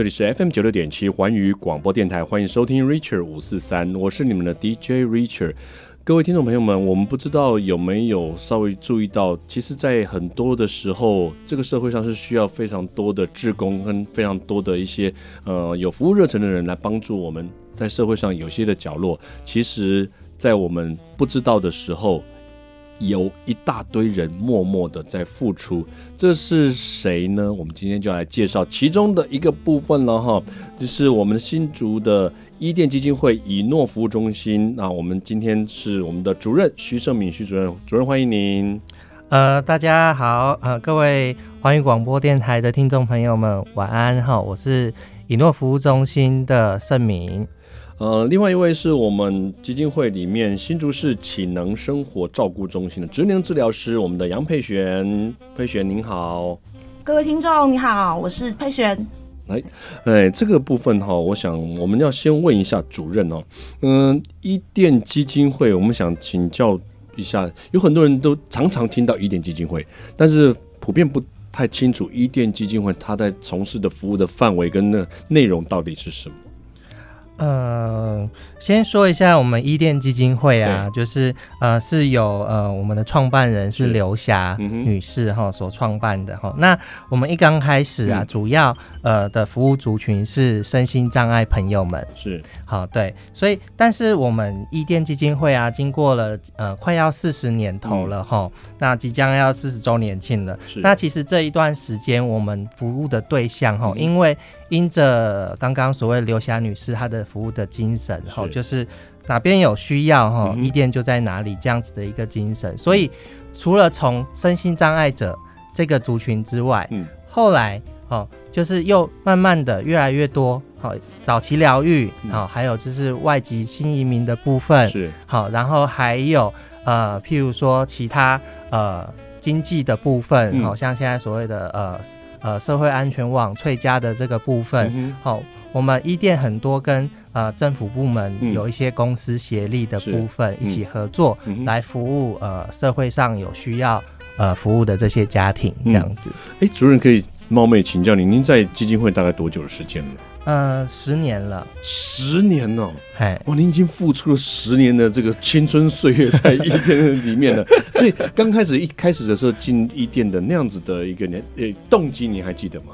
这里是 FM 九六点七环宇广播电台，欢迎收听 Richard 五四三，我是你们的 DJ Richard。各位听众朋友们，我们不知道有没有稍微注意到，其实，在很多的时候，这个社会上是需要非常多的志工跟非常多的一些呃有服务热忱的人来帮助我们，在社会上有些的角落，其实，在我们不知道的时候。有一大堆人默默的在付出，这是谁呢？我们今天就来介绍其中的一个部分了哈，就是我们新竹的伊甸基金会以诺服务中心。那我们今天是我们的主任徐胜敏徐主任，主任欢迎您。呃，大家好，呃，各位环宇广播电台的听众朋友们，晚安哈，我是以诺服务中心的胜敏。呃，另外一位是我们基金会里面新竹市启能生活照顾中心的职能治疗师，我们的杨佩璇，佩璇您好，各位听众你好，我是佩璇。来，哎，这个部分哈，我想我们要先问一下主任哦，嗯，伊甸基金会，我们想请教一下，有很多人都常常听到伊甸基金会，但是普遍不太清楚伊甸基金会它在从事的服务的范围跟那内容到底是什么。呃，先说一下我们伊甸基金会啊，就是呃是有呃我们的创办人是刘霞女士哈、嗯、所创办的哈。那我们一刚开始啊，嗯、主要呃的服务族群是身心障碍朋友们。是。好对，所以但是我们伊甸基金会啊，经过了呃快要四十年头了哈、嗯，那即将要四十周年庆了。是。那其实这一段时间我们服务的对象哈、嗯，因为因着刚刚所谓刘霞女士她的服务的精神哈，就是哪边有需要哈，伊甸就在哪里这样子的一个精神。所以除了从身心障碍者这个族群之外，嗯，后来哦，就是又慢慢的越来越多好早期疗愈好，还有就是外籍新移民的部分是。好，然后还有呃，譬如说其他呃经济的部分，好像现在所谓的呃。呃，社会安全网翠家的这个部分，好、嗯哦，我们一店很多跟呃政府部门有一些公司协力的部分，嗯、一起合作、嗯、来服务呃社会上有需要呃服务的这些家庭这样子。哎、嗯，主任可以冒昧请教您，您在基金会大概多久的时间了？呃，十年了，十年哦，哎，哇，您已经付出了十年的这个青春岁月在一店里面了。所以刚开始一开始的时候进一店的那样子的一个年呃动机，你还记得吗？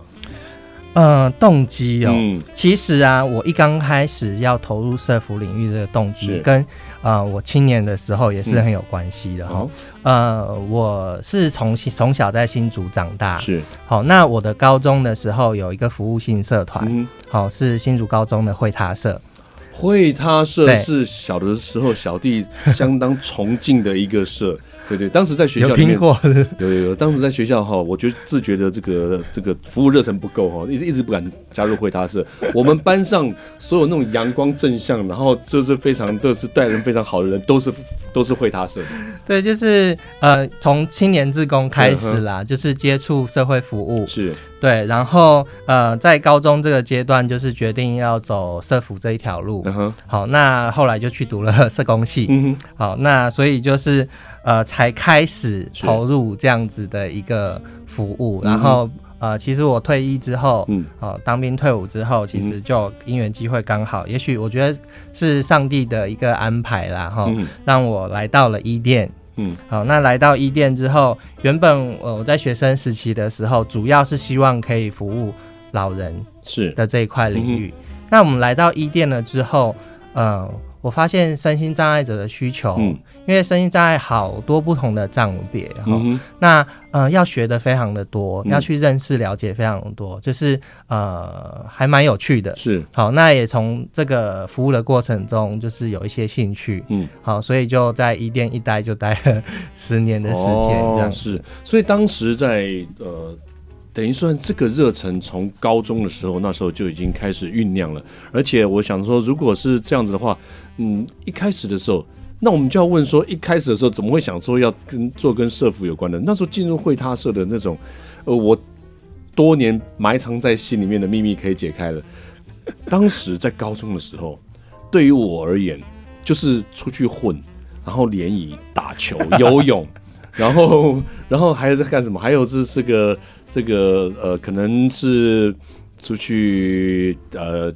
呃，动机哦、嗯，其实啊，我一刚开始要投入社服领域，这个动机跟呃我青年的时候也是很有关系的哈、嗯。呃，我是从从小在新竹长大，是好。那我的高中的时候有一个服务性社团，好、嗯、是新竹高中的会他社。会他社是小的时候小弟相当崇敬的一个社。对对，当时在学校里面 有有有，有，当时在学校哈，我觉得自觉的这个这个服务热忱不够哈，一直一直不敢加入会他社。我们班上所有那种阳光正向，然后就是非常都是待人非常好的人，都是都是会他社的。对，就是呃，从青年志工开始啦，就是接触社会服务是。对，然后呃，在高中这个阶段，就是决定要走社服这一条路。Uh-huh. 好，那后来就去读了社工系。Uh-huh. 好，那所以就是呃，才开始投入这样子的一个服务。然后呃，其实我退役之后，嗯，好，当兵退伍之后，其实就因缘机会刚好，也许我觉得是上帝的一个安排啦，哈，让我来到了伊甸。嗯，好，那来到伊甸之后，原本我在学生时期的时候，主要是希望可以服务老人是的这一块领域。那我们来到伊甸了之后，呃。我发现身心障碍者的需求，嗯，因为身心障碍好多不同的障别哈，嗯，那呃要学的非常的多，嗯，要去认识了解非常多，就是呃还蛮有趣的，是。好，那也从这个服务的过程中，就是有一些兴趣，嗯，好，所以就在一店一待就待了十年的时间，这样，哦，是，所以当时在呃。等于算这个热忱从高中的时候，那时候就已经开始酝酿了。而且我想说，如果是这样子的话，嗯，一开始的时候，那我们就要问说，一开始的时候怎么会想说要跟做跟社福有关的？那时候进入会他社的那种，呃，我多年埋藏在心里面的秘密可以解开了。当时在高中的时候，对于我而言，就是出去混，然后联谊、打球、游泳。然后，然后还有在干什么？还有就是个这个呃，可能是出去呃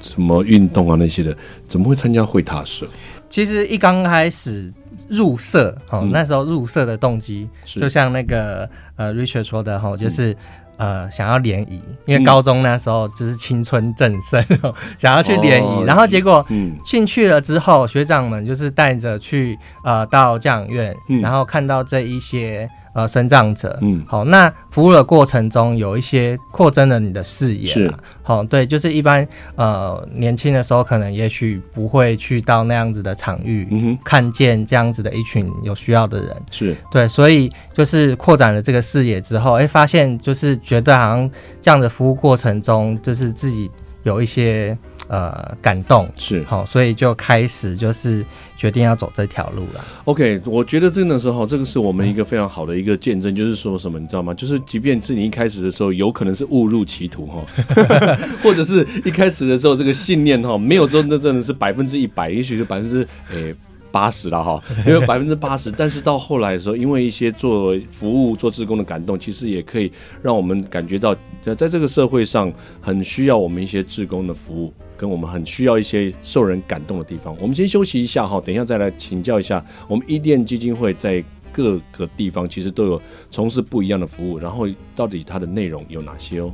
什么运动啊那些的，怎么会参加会踏社？其实一刚开始入社，哦，嗯、那时候入社的动机，就像那个呃 Richard 说的哈，就是。嗯呃，想要联谊，因为高中那时候就是青春正盛，嗯、想要去联谊，哦、然后结果进去了之后，嗯、学长们就是带着去呃到教养院，嗯、然后看到这一些。呃，生长者，嗯，好，那服务的过程中有一些扩增了你的视野，是，好，对，就是一般呃年轻的时候，可能也许不会去到那样子的场域，嗯哼，看见这样子的一群有需要的人，是。对，所以就是扩展了这个视野之后，哎、欸，发现就是觉得好像这样的服务过程中，就是自己有一些。呃，感动是好，所以就开始就是决定要走这条路了。OK，我觉得真的时候，这个是我们一个非常好的一个见证，就是说什么，你知道吗？就是即便是你一开始的时候，有可能是误入歧途哈，或者是一开始的时候这个信念哈，没有真的真的是百分之一百，也许是百分之诶。八十了哈，因为百分之八十，但是到后来的时候，因为一些做服务、做志工的感动，其实也可以让我们感觉到，在这个社会上很需要我们一些志工的服务，跟我们很需要一些受人感动的地方。我们先休息一下哈，等一下再来请教一下，我们伊甸基金会在各个地方其实都有从事不一样的服务，然后到底它的内容有哪些哦？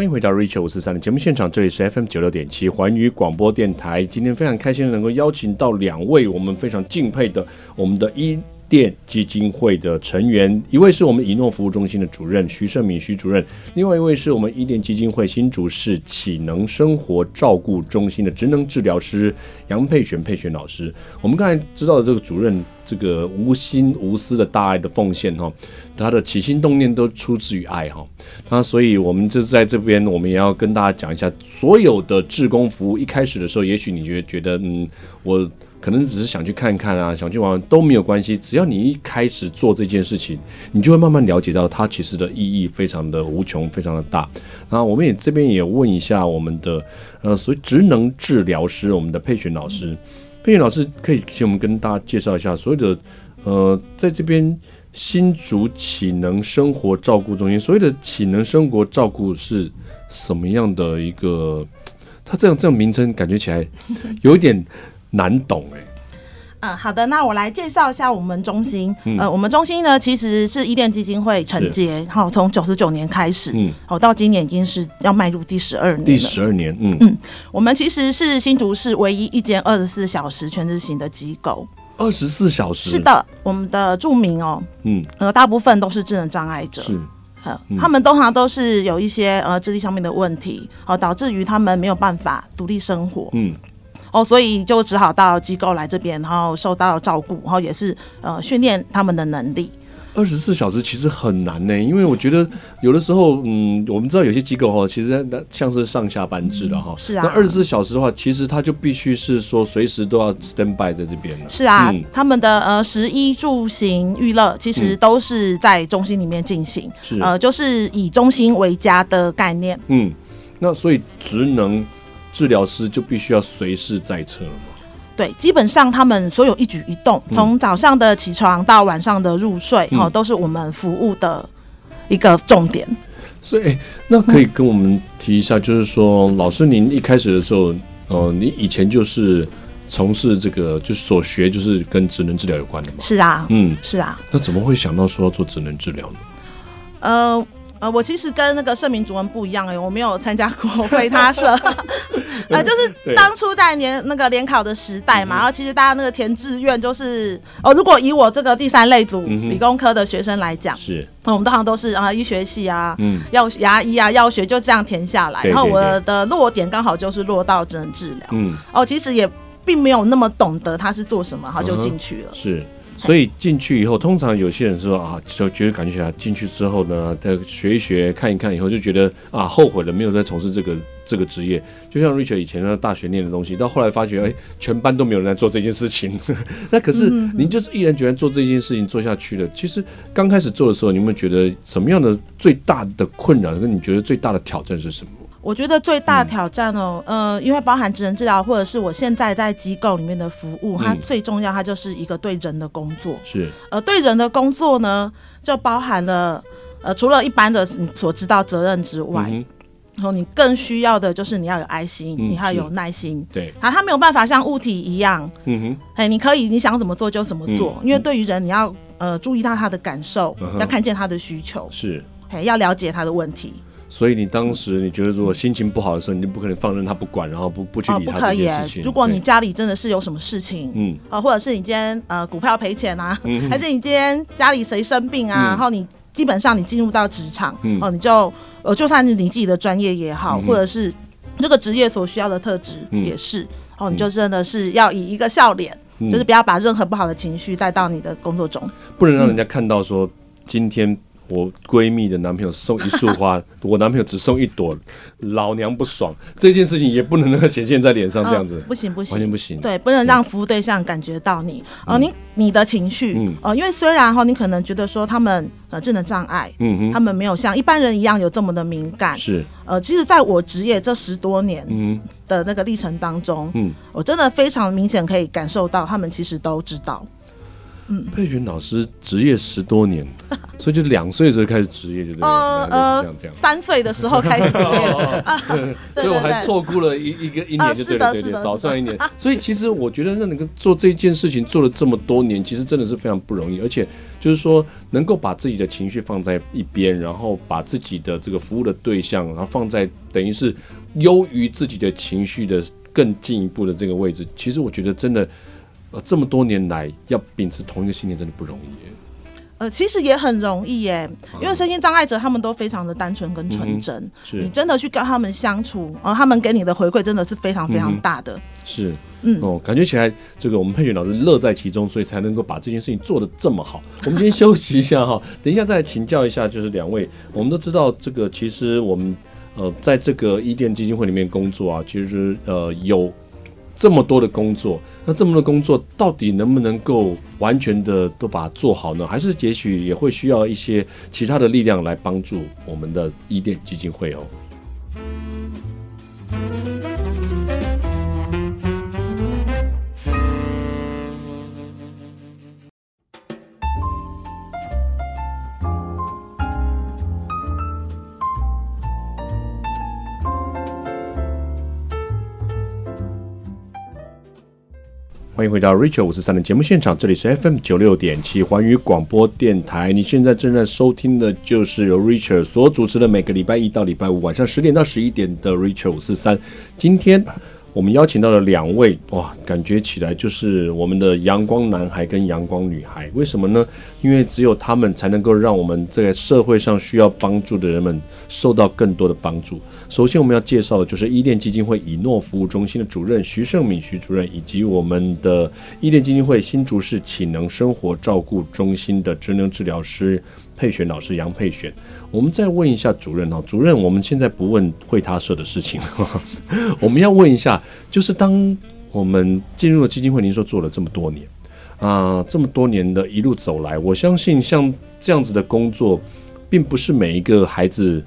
欢迎回到 Richer 五四三的节目现场，这里是 FM 九六点七环宇广播电台。今天非常开心能够邀请到两位我们非常敬佩的我们的一甸基金会的成员，一位是我们以诺服务中心的主任徐胜敏徐主任，另外一位是我们伊甸基金会新竹市启能生活照顾中心的职能治疗师杨佩璇佩璇老师。我们刚才知道的这个主任，这个无心无私的大爱的奉献哈，他的起心动念都出自于爱哈。那所以我们就在这边，我们也要跟大家讲一下，所有的志工服务一开始的时候，也许你觉得觉得嗯我。可能只是想去看看啊，想去玩都没有关系。只要你一开始做这件事情，你就会慢慢了解到它其实的意义非常的无穷，非常的大。那我们也这边也问一下我们的呃，所谓职能治疗师，我们的佩璇老师，佩璇老师可以请我们跟大家介绍一下所谓的呃，在这边新竹启能生活照顾中心，所谓的启能生活照顾是什么样的一个？它这样这样名称感觉起来有点。难懂哎、欸，嗯，好的，那我来介绍一下我们中心。嗯、呃，我们中心呢，其实是伊甸基金会承接，然后从九十九年开始，嗯，好，到今年已经是要迈入第十二年。第十二年，嗯。嗯，我们其实是新竹市唯一一间二十四小时全职型的机构。二十四小时，是的，我们的住民哦，嗯，呃，大部分都是智能障碍者，是，呃，嗯、他们通常都是有一些呃智力上面的问题，好、呃，导致于他们没有办法独立生活，嗯。哦，所以就只好到机构来这边，然后受到照顾，然后也是呃训练他们的能力。二十四小时其实很难呢，因为我觉得有的时候，嗯，我们知道有些机构哈，其实那像是上下班制的哈、嗯，是啊。那二十四小时的话，其实他就必须是说随时都要 stand by 在这边了。是啊，嗯、他们的呃食衣住行娱乐其实都是在中心里面进行，是、嗯、呃，就是以中心为家的概念。嗯，那所以职能。治疗师就必须要随时在侧了吗？对，基本上他们所有一举一动，从早上的起床到晚上的入睡，哈、嗯，都是我们服务的一个重点。所以，那可以跟我们提一下，就是说，嗯、老师您一开始的时候，呃，你以前就是从事这个，就是所学就是跟职能治疗有关的吗？是啊，嗯，是啊。那怎么会想到说要做职能治疗呢？呃。呃，我其实跟那个胜敏主任不一样哎、欸，我没有参加过会他社，呃，就是当初在联那个联考的时代嘛，然后其实大家那个填志愿就是，哦，如果以我这个第三类组理工科的学生来讲，是，那我们通常都是啊医学系啊，嗯，药牙医啊药学就这样填下来，然后我的落点刚好就是落到职能治疗，嗯，哦，其实也并没有那么懂得他是做什么，然后就进去了，是。所以进去以后，通常有些人说啊，就觉得感觉起来进去之后呢，再学一学、看一看以后，就觉得啊，后悔了，没有再从事这个这个职业。就像 Richard 以前在大学念的东西，到后来发觉，哎，全班都没有人在做这件事情。那可是您就是毅然决然做这件事情做下去了。其实刚开始做的时候，你有没有觉得什么样的最大的困扰？跟你觉得最大的挑战是什么？我觉得最大的挑战哦，嗯、呃，因为包含职能治疗，或者是我现在在机构里面的服务，它最重要，它就是一个对人的工作。是，呃，对人的工作呢，就包含了，呃，除了一般的你所知道责任之外，嗯、然后你更需要的就是你要有爱心，嗯、你要有耐心。对，啊，他没有办法像物体一样，嗯哼，哎，你可以你想怎么做就怎么做，嗯、因为对于人，你要呃注意到他的感受，嗯、要看见他的需求，是，哎，要了解他的问题。所以你当时你觉得，如果心情不好的时候，你就不可能放任他不管，然后不不去理他这件事情。如果你家里真的是有什么事情，嗯，啊，或者是你今天呃股票赔钱啊，还是你今天家里谁生病啊，然后你基本上你进入到职场，哦，你就呃就算是你自己的专业也好，或者是这个职业所需要的特质也是，哦，你就真的是要以一个笑脸，就是不要把任何不好的情绪带到你的工作中，不能让人家看到说今天。我闺蜜的男朋友送一束花，我男朋友只送一朵，老娘不爽。这件事情也不能那个显现在脸上，这样子、呃、不行不行，完全不行。对，不能让服务对象感觉到你，哦、嗯呃，你你的情绪，呃，因为虽然哈，你可能觉得说他们呃智能障碍，嗯哼，他们没有像一般人一样有这么的敏感，是，呃，其实在我职业这十多年的那个历程当中，嗯，我真的非常明显可以感受到，他们其实都知道。嗯，佩璇老师职业十多年，所以就两岁的时候开始职业，就对了。呃，三岁的时候开始职业，所以我还错过了一一个一年，就对了，对 对，少算一年。所以其实我觉得，那能够做这件事情做了这么多年，其实真的是非常不容易。而且就是说，能够把自己的情绪放在一边，然后把自己的这个服务的对象，然后放在等于是优于自己的情绪的更进一步的这个位置，其实我觉得真的。呃，这么多年来要秉持同一个信念，真的不容易耶。呃，其实也很容易耶，因为身心障碍者他们都非常的单纯跟纯真。嗯、是你真的去跟他们相处，然后他们给你的回馈真的是非常非常大的。嗯、是，嗯哦，感觉起来这个我们佩璇老师乐在其中，所以才能够把这件事情做得这么好。我们先休息一下哈，等一下再来请教一下，就是两位，我们都知道这个其实我们呃在这个伊甸基金会里面工作啊，其实呃有。这么多的工作，那这么多工作到底能不能够完全的都把它做好呢？还是也许也会需要一些其他的力量来帮助我们的伊甸基金会哦。欢迎回到 Richard 五四三的节目现场，这里是 FM 九六点七环宇广播电台。你现在正在收听的就是由 Richard 所主持的每个礼拜一到礼拜五晚上十点到十一点的 Richard 五四三。今天我们邀请到了两位，哇，感觉起来就是我们的阳光男孩跟阳光女孩。为什么呢？因为只有他们才能够让我们在社会上需要帮助的人们受到更多的帮助。首先，我们要介绍的就是伊甸基金会以诺服务中心的主任徐胜敏徐主任，以及我们的伊甸基金会新竹市启能生活照顾中心的职能治疗师佩璇老师杨佩璇。我们再问一下主任哦，主任，我们现在不问会他社的事情，我们要问一下，就是当我们进入了基金会，您说做了这么多年啊、这么多年的一路走来，我相信像这样子的工作，并不是每一个孩子。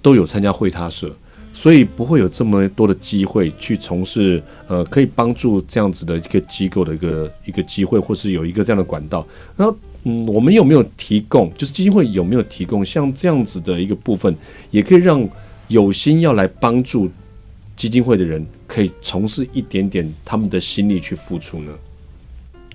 都有参加会他社，所以不会有这么多的机会去从事呃，可以帮助这样子的一个机构的一个一个机会，或是有一个这样的管道。然后，嗯，我们有没有提供？就是基金会有没有提供像这样子的一个部分，也可以让有心要来帮助基金会的人，可以从事一点点他们的心力去付出呢？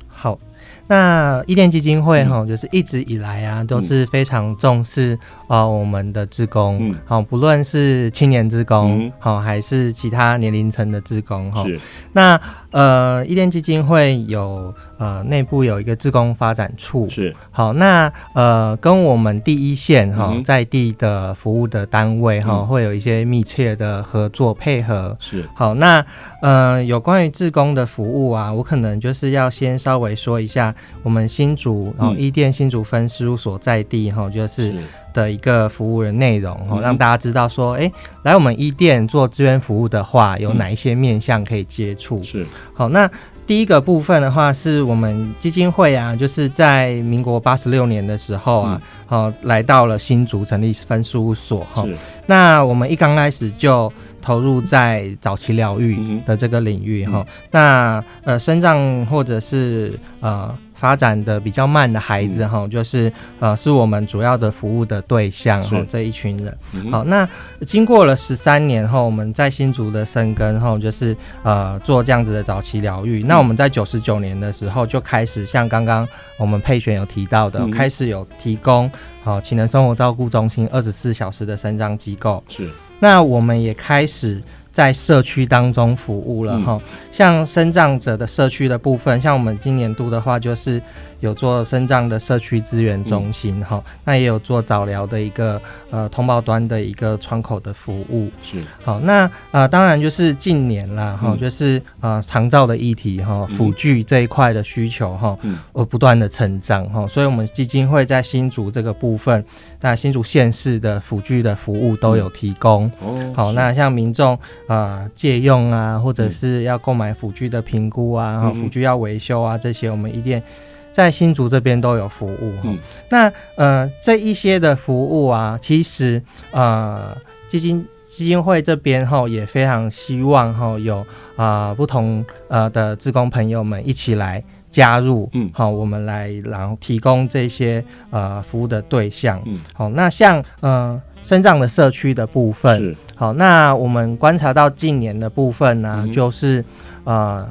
好。那伊甸基金会哈，就是一直以来啊，都是非常重视啊我们的职工，好，不论是青年职工，好，还是其他年龄层的职工哈。是。那呃，伊甸基金会有呃内部有一个志工发展处，是。好，那呃跟我们第一线哈、嗯、在地的服务的单位哈、嗯、会有一些密切的合作配合，是。好，那呃有关于志工的服务啊，我可能就是要先稍微说一下我们新竹然后伊甸新竹分事务所在地哈，就是。是的一个服务的内容哦，让大家知道说，哎、欸，来我们一店做志愿服务的话，有哪一些面向可以接触？是好，那第一个部分的话，是我们基金会啊，就是在民国八十六年的时候啊，好、嗯、来到了新竹成立分事务所哈。那我们一刚开始就投入在早期疗愈的这个领域哈、嗯。那呃，身障或者是呃。发展的比较慢的孩子哈、嗯，就是呃，是我们主要的服务的对象哈，这一群人。嗯、好，那经过了十三年后，我们在新竹的生根后，就是呃做这样子的早期疗愈、嗯。那我们在九十九年的时候就开始像刚刚我们配选有提到的，嗯、开始有提供好启能生活照顾中心二十四小时的生张机构。是，那我们也开始。在社区当中服务了哈、嗯，像生长者的社区的部分，像我们今年度的话，就是有做身障的社区资源中心哈、嗯，那也有做早疗的一个呃通报端的一个窗口的服务。是。好，那呃当然就是近年啦哈、嗯，就是呃长照的议题哈，辅具这一块的需求哈，呃不断的成长哈，所以我们基金会在新竹这个部分，那新竹县市的辅具的服务都有提供。哦，好，那像民众。啊，借用啊，或者是要购买辅具的评估啊，哈、嗯，辅具要维修啊，这些我们伊甸在新竹这边都有服务。嗯，那呃，这一些的服务啊，其实呃，基金基金会这边哈也非常希望哈有啊、呃、不同呃的志工朋友们一起来加入，嗯，好，我们来然后提供这些呃服务的对象。嗯，好，那像呃。生长的社区的部分，好，那我们观察到近年的部分呢、啊嗯，就是呃，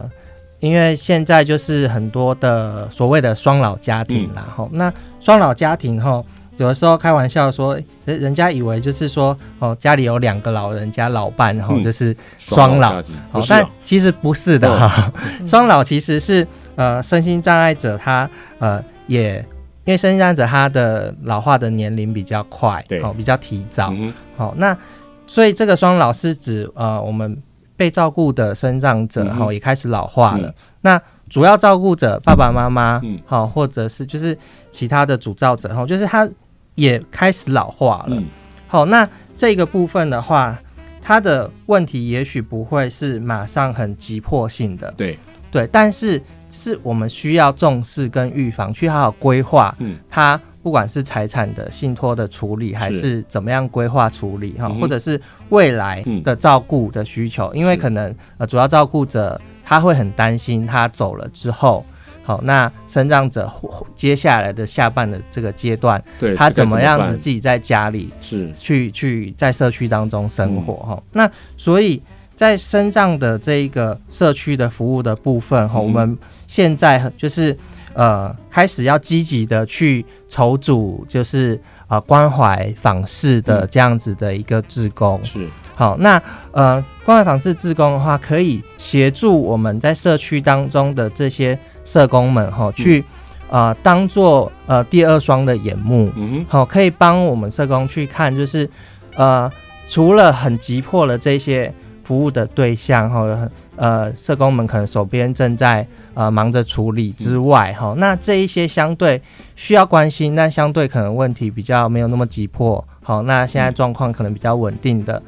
因为现在就是很多的所谓的双老家庭啦，哈、嗯，那双老家庭哈，有的时候开玩笑说，人人家以为就是说，哦，家里有两个老人家老伴，然后就是双老，但其实不是的哈，双、哦、老其实是呃，身心障碍者他呃也。因为身心障碍者他的老化的年龄比较快，对，哦，比较提早，好、嗯哦，那所以这个双老是指呃，我们被照顾的生长者哈、也开始老化了。嗯、那主要照顾者爸爸妈妈，嗯，好、哦，或者是就是其他的主照者哈、哦，就是他也开始老化了。嗯、好，那这个部分的话，他的问题也许不会是马上很急迫性的，对对，但是。是我们需要重视跟预防，去好好规划。嗯，他不管是财产的信托的处理，还是。怎么样规划处理哈、嗯，或者是未来的照顾的需求，嗯、因为可能呃主要照顾者他会很担心他走了之后，好，那生障者接下来的下半的这个阶段，对，他怎么样子自己在家里是。去去在社区当中生活哈、嗯，那所以。在身障的这一个社区的服务的部分哈、嗯，我们现在就是呃开始要积极的去筹组，就是啊、呃、关怀访视的这样子的一个志工、嗯、是。好，那呃关怀访视志工的话，可以协助我们在社区当中的这些社工们哈、呃、去啊、呃、当做呃第二双的眼目，嗯好，可以帮我们社工去看，就是呃除了很急迫的这些。服务的对象哈，呃，社工们可能手边正在呃忙着处理之外哈，那这一些相对需要关心，但相对可能问题比较没有那么急迫，好，那现在状况可能比较稳定的。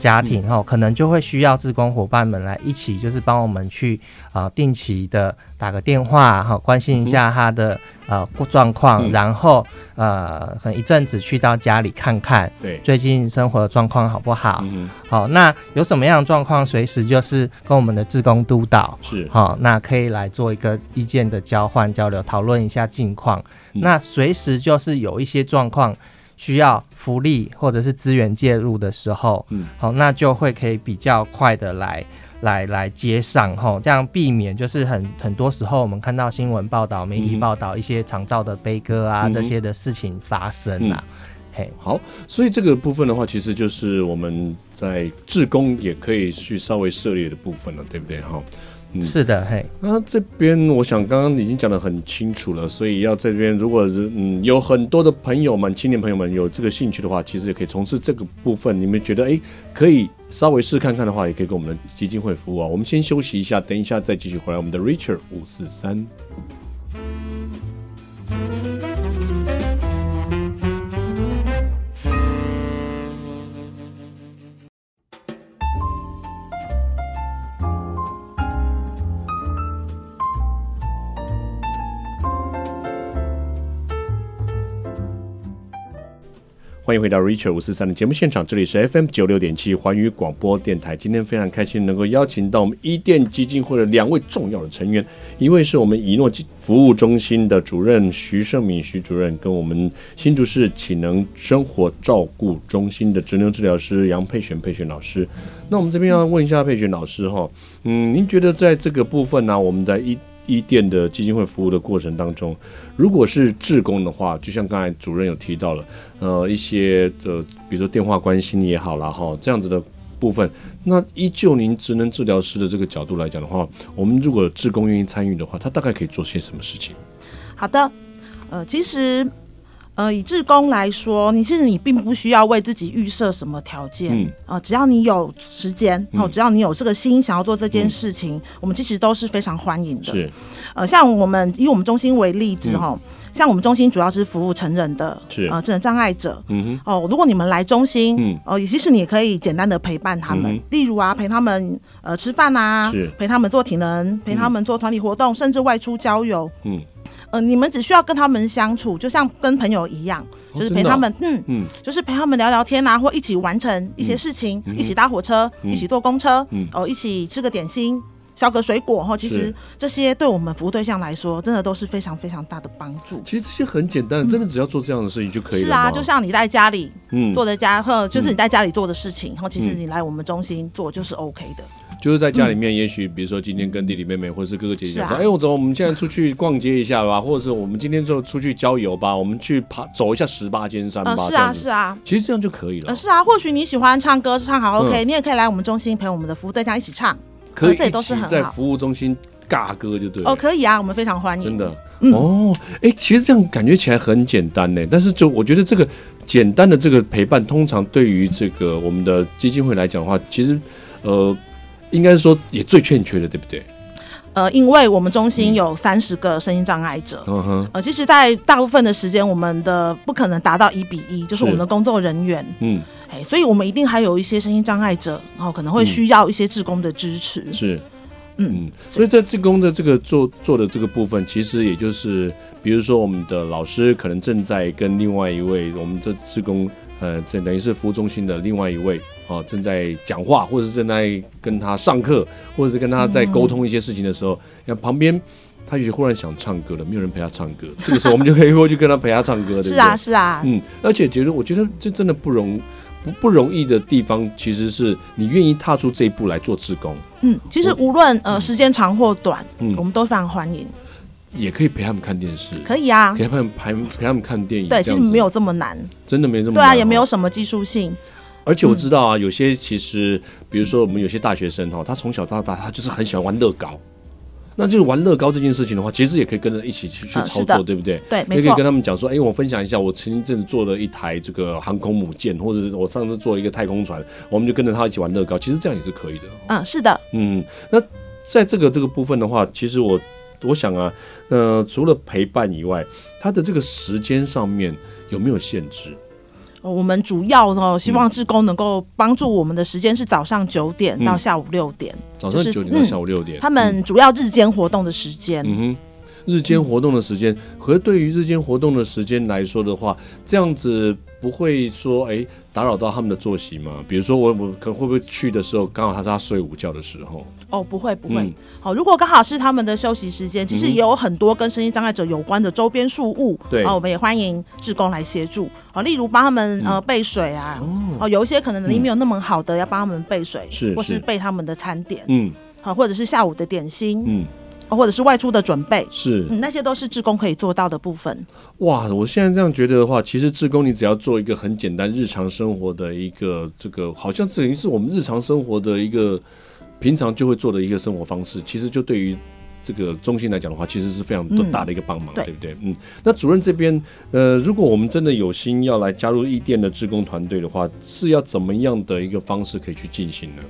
家庭哈，可能就会需要志工伙伴们来一起，就是帮我们去啊、呃、定期的打个电话哈，关心一下他的呃状况，然后呃可能一阵子去到家里看看，对，最近生活的状况好不好？嗯，好，那有什么样的状况，随时就是跟我们的志工督导是好，那可以来做一个意见的交换交流，讨论一下近况。那随时就是有一些状况。需要福利或者是资源介入的时候，嗯，好，那就会可以比较快的来来来接上吼，这样避免就是很很多时候我们看到新闻报道、媒体报道一些长照的悲歌啊、嗯、这些的事情发生啊、嗯，嘿，好，所以这个部分的话，其实就是我们在志工也可以去稍微涉猎的部分了，对不对哈？嗯、是的，嘿。那这边我想刚刚已经讲得很清楚了，所以要这边如果是嗯有很多的朋友们、青年朋友们有这个兴趣的话，其实也可以从事这个部分。你们觉得哎可以稍微试看看的话，也可以跟我们的基金会服务啊。我们先休息一下，等一下再继续回来。我们的 Richard 五四三。欢迎回到 Richard 五四三的节目现场，这里是 FM 九六点七环宇广播电台。今天非常开心能够邀请到我们伊甸基金会的两位重要的成员，一位是我们以诺服务中心的主任徐胜敏徐主任，跟我们新竹市启能生活照顾中心的职能治疗师杨佩璇佩璇老师。那我们这边要问一下佩璇老师哈，嗯，您觉得在这个部分呢、我们在一一店的基金会服务的过程当中，如果是志工的话，就像刚才主任有提到了，呃，一些呃，比如说电话关心也好啦，哈，这样子的部分，那依旧您职能治疗师的这个角度来讲的话，我们如果志工愿意参与的话，他大概可以做些什么事情？好的，呃，其实。呃，以志工来说，你其实你并不需要为自己预设什么条件，嗯，呃，只要你有时间，然后只要你有这个心想要做这件事情，嗯，我们其实都是非常欢迎的。是，呃，像我们以我们中心为例子哈，嗯，像我们中心主要是服务成人的，是。呃，智能障碍者，嗯哼，哦，如果你们来中心，嗯，哦，其实你也可以简单的陪伴他们，嗯，例如啊，陪他们呃吃饭啊，是。陪他们做体能，陪他们做团体活动，嗯，甚至外出郊游，嗯。呃，你们只需要跟他们相处，就像跟朋友一样，就是陪他们，嗯嗯，就是陪他们聊聊天啊，或一起完成一些事情，嗯、一起搭火车，嗯、一起坐公车，嗯，哦，一起吃个点心，削个水果，哈，其实这些对我们服务对象来说，真的都是非常非常大的帮助。其实这些很简单，真的只要做这样的事情就可以了。是啊，就像你在家里，嗯，做的家，或就是你在家里做的事情，然后其实你来我们中心做就是 OK 的。就是在家里面，也许比如说今天跟弟弟妹妹或者是哥哥姐姐讲说，哎，我走，我们现在出去逛街一下吧，或者是我们今天就出去郊游吧，我们去爬走一下十八尖山吧。是啊，是啊，其实这样就可以了。是啊，或许你喜欢唱歌，唱好 OK，你也可以来我们中心陪我们的服务对象一起唱，可以这都是。在服务中心尬歌就对了。哦，可以啊，我们非常欢迎。真的哦，哎，其实这样感觉起来很简单呢，但是就我觉得这个简单的这个陪伴，通常对于这个我们的基金会来讲的话，其实呃。应该说也最欠缺的，对不对？呃，因为我们中心有三十个声音障碍者，嗯哼，呃，其实，在大部分的时间，我们的不可能达到一比一，就是我们的工作人员，嗯，哎，所以我们一定还有一些声音障碍者，然后可能会需要一些志工的支持，嗯、是，嗯，所以在志工的这个做做的这个部分，其实也就是，比如说我们的老师可能正在跟另外一位我们这志工。呃，这等于是服务中心的另外一位哦，正在讲话，或者是正在跟他上课，或者是跟他在沟通一些事情的时候，那、嗯、旁边他也忽然想唱歌了，没有人陪他唱歌，这个时候我们就可以 过去跟他陪他唱歌，对不对？是啊，是啊，嗯，而且觉得我觉得这真的不容不不容易的地方，其实是你愿意踏出这一步来做志工。嗯，其实无论呃时间长或短，嗯，我们都非常欢迎。也可以陪他们看电视，可以啊，陪他们陪陪他们看电影。对，其实没有这么难，真的没这么难。对啊，也没有什么技术性。而且我知道啊，有些其实，比如说我们有些大学生哈，他从小到大他就是很喜欢玩乐高，那就是玩乐高这件事情的话，其实也可以跟着一起去去操作，对不对？对，没错。也可以跟他们讲说，哎，我分享一下，我前一阵子做了一台这个航空母舰，或者是我上次做一个太空船，我们就跟着他一起玩乐高，其实这样也是可以的。嗯，是的。嗯，那在这个这个部分的话，其实我。我想啊，呃，除了陪伴以外，他的这个时间上面有没有限制？我们主要呢，希望志工能够帮助我们的时间是早上九点到下午六点，嗯，早上九点到下午六点，他们主要日间活动的时间。嗯哼。日间活动的时间，和对于日间活动的时间来说的话，这样子不会说哎打扰到他们的作息吗？比如说我我可能会不会去的时候，刚好他是他睡午觉的时候？哦，不会不会。好，如果刚好是他们的休息时间，其实也有很多跟身心障碍者有关的周边事物，对，啊，我们也欢迎志工来协助。啊，例如帮他们呃备水啊，哦，有一些可能能力没有那么好的，要帮他们备水，是，或是备他们的餐点，嗯，好，或者是下午的点心，嗯。或者是外出的准备，是、嗯，那些都是志工可以做到的部分。哇，我现在这样觉得的话，其实志工你只要做一个很简单日常生活的一个这个，好像等于是我们日常生活的一个平常就会做的一个生活方式，其实就对于这个中心来讲的话，其实是非常多大的一个帮忙，嗯、对不对？嗯，那主任这边，呃，如果我们真的有心要来加入一店的志工团队的话，是要怎么样的一个方式可以去进行呢？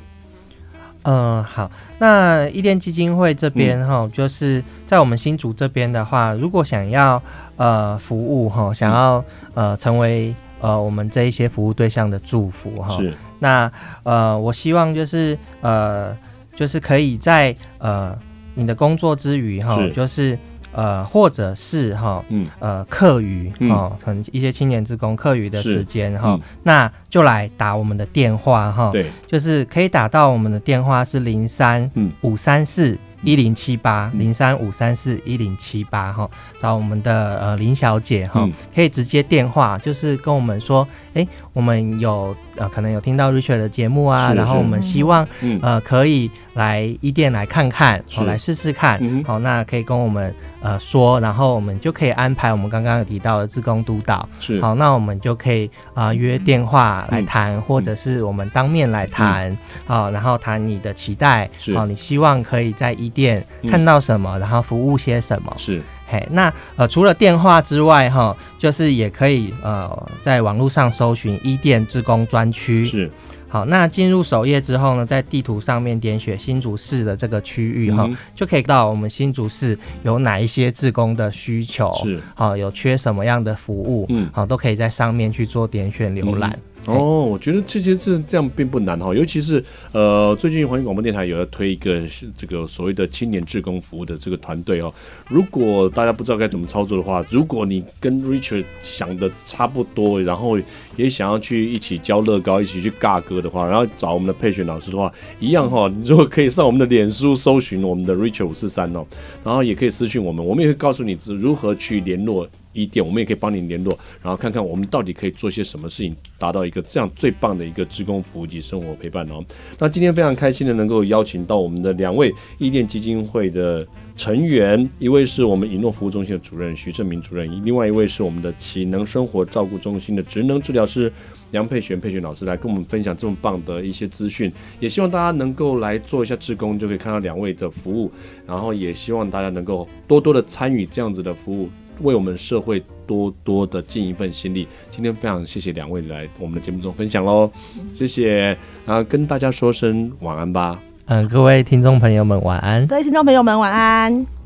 嗯、呃，好，那伊甸基金会这边哈，嗯、就是在我们新竹这边的话，如果想要呃服务哈，想要呃成为呃我们这一些服务对象的祝福哈，是那呃我希望就是呃就是可以在呃你的工作之余哈，就是。呃，或者是哈，嗯，呃，课余哈，成一些青年职工课余的时间哈，那就来打我们的电话哈，对，就是可以打到我们的电话是零三五三四一零七八零三五三四一零七八哈，找我们的呃林小姐哈，可以直接电话，就是跟我们说，哎，我们有呃可能有听到 Richard 的节目啊，然后我们希望呃可以来一店来看看，好来试试看，好，那可以跟我们。呃，说，然后我们就可以安排我们刚刚有提到的自工督导，是。好，那我们就可以啊、呃、约电话来谈，嗯、或者是我们当面来谈，好、嗯，然后谈你的期待，是。好，你希望可以在一店看到什么，嗯、然后服务些什么，是嘿，那呃除了电话之外，哈，就是也可以呃在网络上搜寻伊甸志工专区，是。好，那进入首页之后呢，在地图上面点选新竹市的这个区域哈，嗯、就可以到我们新竹市有哪一些志工的需求，是好，有缺什么样的服务，嗯，好，都可以在上面去做点选浏览。嗯哦，我觉得这些这这样并不难哈，尤其是呃，最近环宇广播电台有要推一个这个所谓的青年志工服务的这个团队哦。如果大家不知道该怎么操作的话，如果你跟 Richard 想的差不多，然后也想要去一起教乐高，一起去尬歌的话，然后找我们的佩璇老师的话，一样哈，你如果可以上我们的脸书搜寻我们的 Richard 五四三哦，然后也可以私讯我们，我们也会告诉你如何去联络。伊甸，我们也可以帮你联络，然后看看我们到底可以做些什么事情，达到一个这样最棒的一个职工服务及生活陪伴哦。那今天非常开心的能够邀请到我们的两位伊甸基金会的成员，一位是我们以诺服务中心的主任徐正明主任，另外一位是我们的启能生活照顾中心的职能治疗师杨佩璇佩璇老师来跟我们分享这么棒的一些资讯，也希望大家能够来做一下志工，就可以看到两位的服务，然后也希望大家能够多多的参与这样子的服务。为我们社会多多的尽一份心力。今天非常谢谢两位来我们的节目中分享喽，谢谢，然后跟大家说声晚安吧。嗯，各位听众朋友们晚安，各位听众朋友们晚安。